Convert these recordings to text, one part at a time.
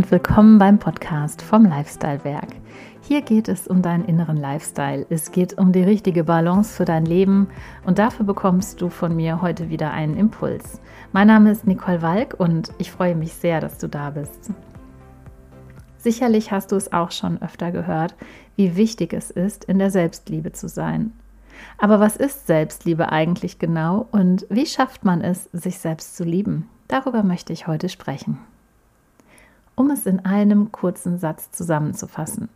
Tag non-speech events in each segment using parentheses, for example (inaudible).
und willkommen beim Podcast vom Lifestyle Werk. Hier geht es um deinen inneren Lifestyle. Es geht um die richtige Balance für dein Leben und dafür bekommst du von mir heute wieder einen Impuls. Mein Name ist Nicole Walk und ich freue mich sehr, dass du da bist. Sicherlich hast du es auch schon öfter gehört, wie wichtig es ist, in der Selbstliebe zu sein. Aber was ist Selbstliebe eigentlich genau und wie schafft man es, sich selbst zu lieben? Darüber möchte ich heute sprechen. Um es in einem kurzen Satz zusammenzufassen.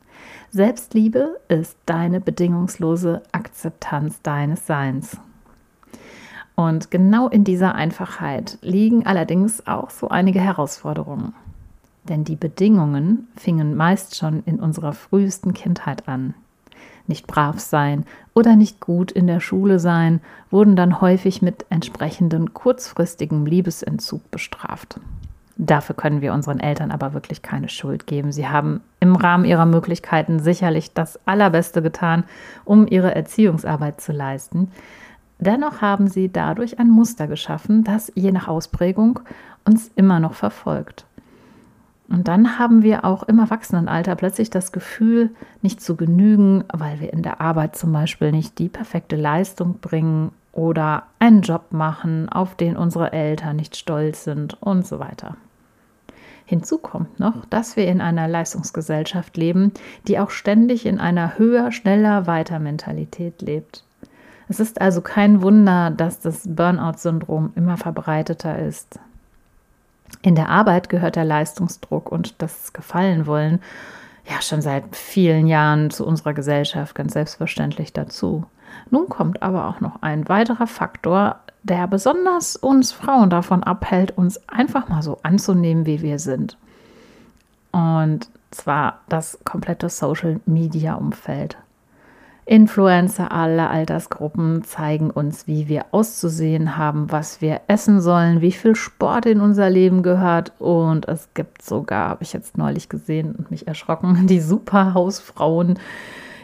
Selbstliebe ist deine bedingungslose Akzeptanz deines Seins. Und genau in dieser Einfachheit liegen allerdings auch so einige Herausforderungen. Denn die Bedingungen fingen meist schon in unserer frühesten Kindheit an. Nicht brav sein oder nicht gut in der Schule sein wurden dann häufig mit entsprechendem kurzfristigem Liebesentzug bestraft. Dafür können wir unseren Eltern aber wirklich keine Schuld geben. Sie haben im Rahmen ihrer Möglichkeiten sicherlich das Allerbeste getan, um ihre Erziehungsarbeit zu leisten. Dennoch haben sie dadurch ein Muster geschaffen, das je nach Ausprägung uns immer noch verfolgt. Und dann haben wir auch im Erwachsenenalter plötzlich das Gefühl, nicht zu genügen, weil wir in der Arbeit zum Beispiel nicht die perfekte Leistung bringen oder einen Job machen, auf den unsere Eltern nicht stolz sind und so weiter. Hinzu kommt noch, dass wir in einer Leistungsgesellschaft leben, die auch ständig in einer höher, schneller, weiter Mentalität lebt. Es ist also kein Wunder, dass das Burnout-Syndrom immer verbreiteter ist. In der Arbeit gehört der Leistungsdruck und das Gefallenwollen ja schon seit vielen Jahren zu unserer Gesellschaft ganz selbstverständlich dazu. Nun kommt aber auch noch ein weiterer Faktor, der besonders uns Frauen davon abhält, uns einfach mal so anzunehmen, wie wir sind. Und zwar das komplette Social-Media-Umfeld. Influencer aller Altersgruppen zeigen uns, wie wir auszusehen haben, was wir essen sollen, wie viel Sport in unser Leben gehört. Und es gibt sogar, habe ich jetzt neulich gesehen und mich erschrocken, (laughs) die Superhausfrauen,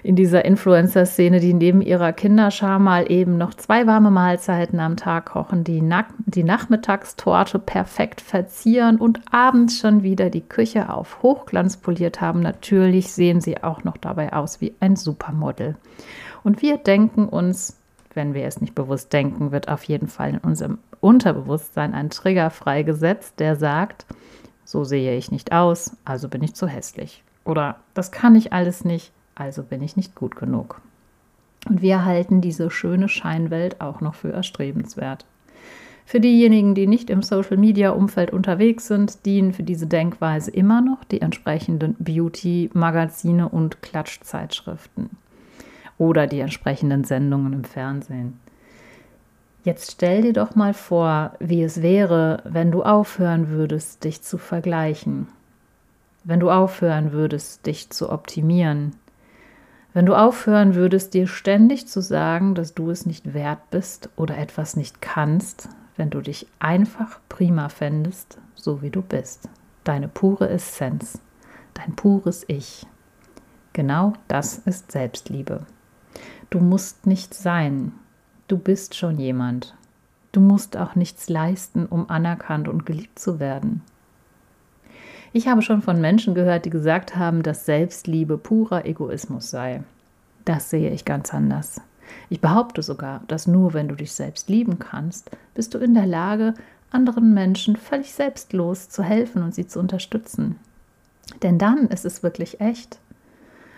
in dieser Influencer-Szene, die neben ihrer Kinderschar mal eben noch zwei warme Mahlzeiten am Tag kochen, die, Na die Nachmittagstorte perfekt verzieren und abends schon wieder die Küche auf Hochglanz poliert haben. Natürlich sehen sie auch noch dabei aus wie ein Supermodel. Und wir denken uns, wenn wir es nicht bewusst denken, wird auf jeden Fall in unserem Unterbewusstsein ein Trigger freigesetzt, der sagt, so sehe ich nicht aus, also bin ich zu hässlich. Oder das kann ich alles nicht, also bin ich nicht gut genug. Und wir halten diese schöne Scheinwelt auch noch für erstrebenswert. Für diejenigen, die nicht im Social-Media-Umfeld unterwegs sind, dienen für diese Denkweise immer noch die entsprechenden Beauty-Magazine und Klatschzeitschriften oder die entsprechenden Sendungen im Fernsehen. Jetzt stell dir doch mal vor, wie es wäre, wenn du aufhören würdest, dich zu vergleichen, wenn du aufhören würdest, dich zu optimieren, wenn du aufhören würdest, dir ständig zu sagen, dass du es nicht wert bist oder etwas nicht kannst, wenn du dich einfach prima fändest, so wie du bist. Deine pure Essenz, dein pures Ich. Genau das ist Selbstliebe. Du musst nicht sein. Du bist schon jemand. Du musst auch nichts leisten, um anerkannt und geliebt zu werden. Ich habe schon von Menschen gehört, die gesagt haben, dass Selbstliebe purer Egoismus sei. Das sehe ich ganz anders. Ich behaupte sogar, dass nur wenn du dich selbst lieben kannst, bist du in der Lage, anderen Menschen völlig selbstlos zu helfen und sie zu unterstützen. Denn dann ist es wirklich echt.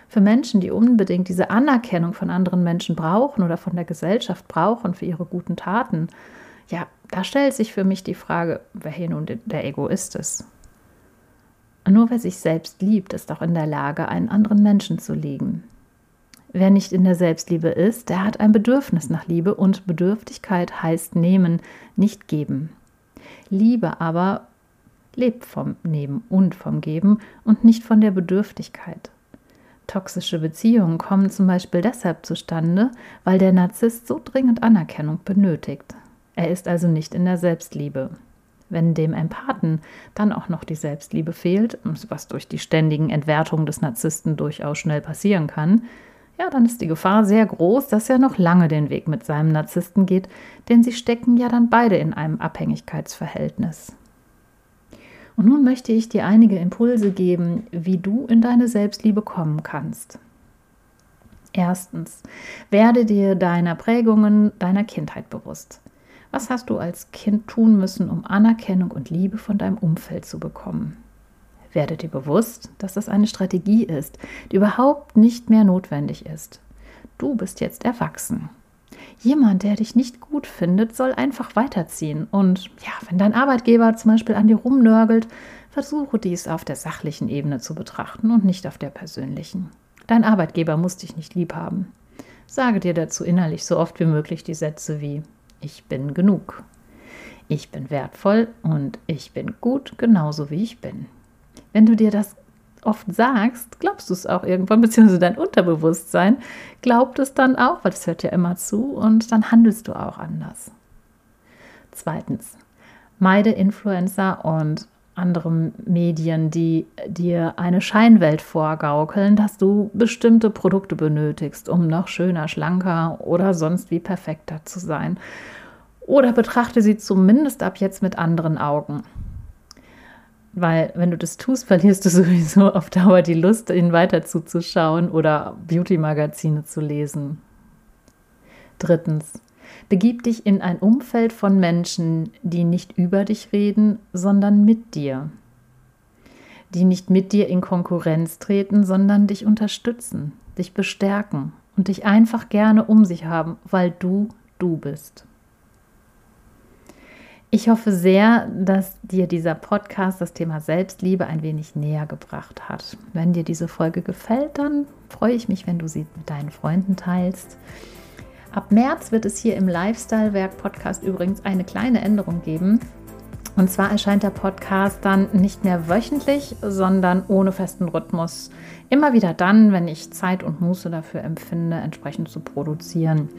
Für Menschen, die unbedingt diese Anerkennung von anderen Menschen brauchen oder von der Gesellschaft brauchen für ihre guten Taten, ja, da stellt sich für mich die Frage, wer hier nun der Egoist ist. Nur wer sich selbst liebt, ist auch in der Lage, einen anderen Menschen zu lieben. Wer nicht in der Selbstliebe ist, der hat ein Bedürfnis nach Liebe und Bedürftigkeit heißt nehmen, nicht geben. Liebe aber lebt vom Nehmen und vom Geben und nicht von der Bedürftigkeit. Toxische Beziehungen kommen zum Beispiel deshalb zustande, weil der Narzisst so dringend Anerkennung benötigt. Er ist also nicht in der Selbstliebe. Wenn dem Empathen dann auch noch die Selbstliebe fehlt, was durch die ständigen Entwertungen des Narzissten durchaus schnell passieren kann, ja, dann ist die Gefahr sehr groß, dass er noch lange den Weg mit seinem Narzissten geht, denn sie stecken ja dann beide in einem Abhängigkeitsverhältnis. Und nun möchte ich dir einige Impulse geben, wie du in deine Selbstliebe kommen kannst. Erstens, werde dir deiner Prägungen deiner Kindheit bewusst. Was hast du als Kind tun müssen, um Anerkennung und Liebe von deinem Umfeld zu bekommen? Werde dir bewusst, dass das eine Strategie ist, die überhaupt nicht mehr notwendig ist. Du bist jetzt erwachsen. Jemand, der dich nicht gut findet, soll einfach weiterziehen. Und ja, wenn dein Arbeitgeber zum Beispiel an dir rumnörgelt, versuche dies auf der sachlichen Ebene zu betrachten und nicht auf der persönlichen. Dein Arbeitgeber muss dich nicht lieb haben. Sage dir dazu innerlich so oft wie möglich die Sätze wie Ich bin genug. Ich bin wertvoll und ich bin gut genauso wie ich bin. Wenn du dir das oft sagst, glaubst du es auch irgendwann, beziehungsweise dein Unterbewusstsein glaubt es dann auch, weil es hört ja immer zu und dann handelst du auch anders. Zweitens, meide Influencer und andere Medien, die dir eine Scheinwelt vorgaukeln, dass du bestimmte Produkte benötigst, um noch schöner, schlanker oder sonst wie perfekter zu sein. Oder betrachte sie zumindest ab jetzt mit anderen Augen. Weil wenn du das tust, (laughs) verlierst du sowieso auf Dauer die Lust, ihnen weiter zuzuschauen oder Beauty-Magazine zu lesen. Drittens, begib dich in ein Umfeld von Menschen, die nicht über dich reden, sondern mit dir. Die nicht mit dir in Konkurrenz treten, sondern dich unterstützen, dich bestärken und dich einfach gerne um sich haben, weil du du bist. Ich hoffe sehr, dass dir dieser Podcast das Thema Selbstliebe ein wenig näher gebracht hat. Wenn dir diese Folge gefällt, dann freue ich mich, wenn du sie mit deinen Freunden teilst. Ab März wird es hier im Lifestyle-Werk-Podcast übrigens eine kleine Änderung geben. Und zwar erscheint der Podcast dann nicht mehr wöchentlich, sondern ohne festen Rhythmus. Immer wieder dann, wenn ich Zeit und Muße dafür empfinde, entsprechend zu produzieren.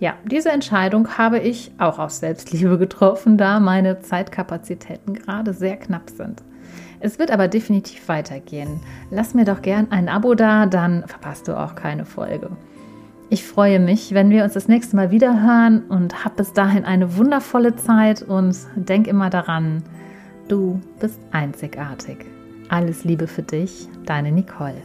Ja, diese Entscheidung habe ich auch aus Selbstliebe getroffen, da meine Zeitkapazitäten gerade sehr knapp sind. Es wird aber definitiv weitergehen. Lass mir doch gern ein Abo da, dann verpasst du auch keine Folge. Ich freue mich, wenn wir uns das nächste Mal wieder hören und hab bis dahin eine wundervolle Zeit und denk immer daran, du bist einzigartig. Alles Liebe für dich, deine Nicole.